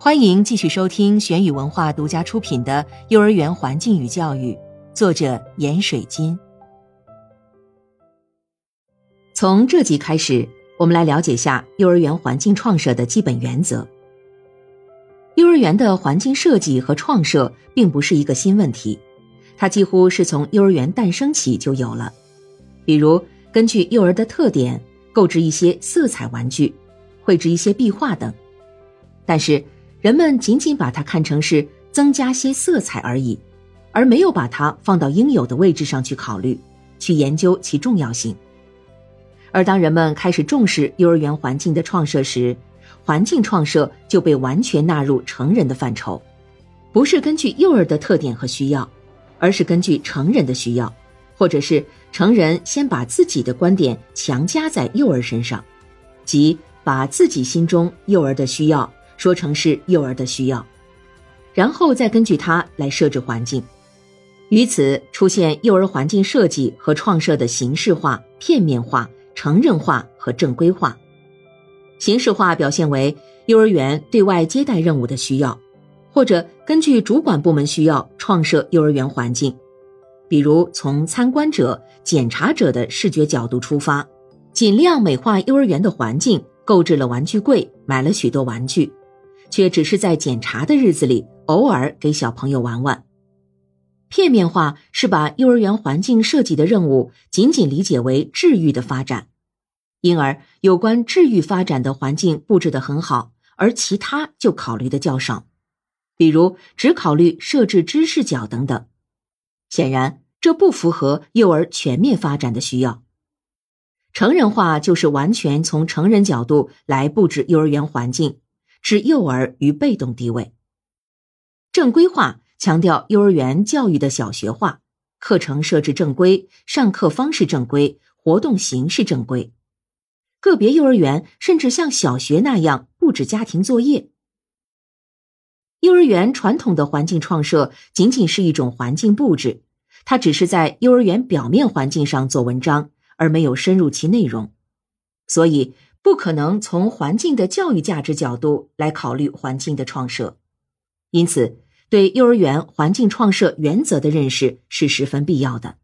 欢迎继续收听玄宇文化独家出品的《幼儿园环境与教育》，作者闫水金。从这集开始，我们来了解下幼儿园环境创设的基本原则。幼儿园的环境设计和创设并不是一个新问题，它几乎是从幼儿园诞生起就有了。比如，根据幼儿的特点，购置一些色彩玩具，绘制一些壁画等。但是，人们仅仅把它看成是增加些色彩而已，而没有把它放到应有的位置上去考虑，去研究其重要性。而当人们开始重视幼儿园环境的创设时，环境创设就被完全纳入成人的范畴，不是根据幼儿的特点和需要，而是根据成人的需要，或者是成人先把自己的观点强加在幼儿身上，即把自己心中幼儿的需要。说成是幼儿的需要，然后再根据它来设置环境，于此出现幼儿环境设计和创设的形式化、片面化、成人化和正规化。形式化表现为幼儿园对外接待任务的需要，或者根据主管部门需要创设幼儿园环境，比如从参观者、检查者的视觉角度出发，尽量美化幼儿园的环境，购置了玩具柜，买了许多玩具。却只是在检查的日子里偶尔给小朋友玩玩。片面化是把幼儿园环境设计的任务仅仅理解为治愈的发展，因而有关治愈发展的环境布置的很好，而其他就考虑的较少，比如只考虑设置知识角等等。显然，这不符合幼儿全面发展的需要。成人化就是完全从成人角度来布置幼儿园环境。置幼儿于被动地位。正规化强调幼儿园教育的小学化，课程设置正规，上课方式正规，活动形式正规。个别幼儿园甚至像小学那样布置家庭作业。幼儿园传统的环境创设仅仅是一种环境布置，它只是在幼儿园表面环境上做文章，而没有深入其内容，所以。不可能从环境的教育价值角度来考虑环境的创设，因此对幼儿园环境创设原则的认识是十分必要的。